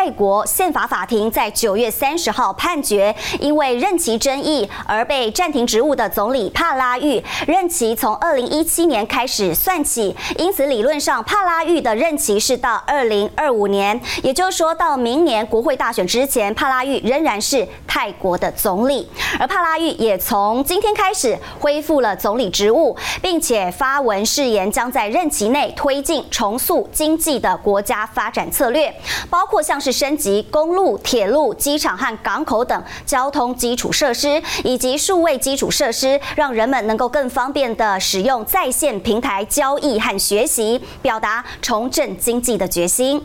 泰国宪法法庭在九月三十号判决，因为任期争议而被暂停职务的总理帕拉育，任期从二零一七年开始算起，因此理论上帕拉育的任期是到二零二五年，也就是说到明年国会大选之前，帕拉育仍然是泰国的总理。而帕拉育也从今天开始恢复了总理职务，并且发文誓言将在任期内推进重塑经济的国家发展策略，包括像。是升级公路、铁路、机场和港口等交通基础设施，以及数位基础设施，让人们能够更方便地使用在线平台交易和学习，表达重振经济的决心。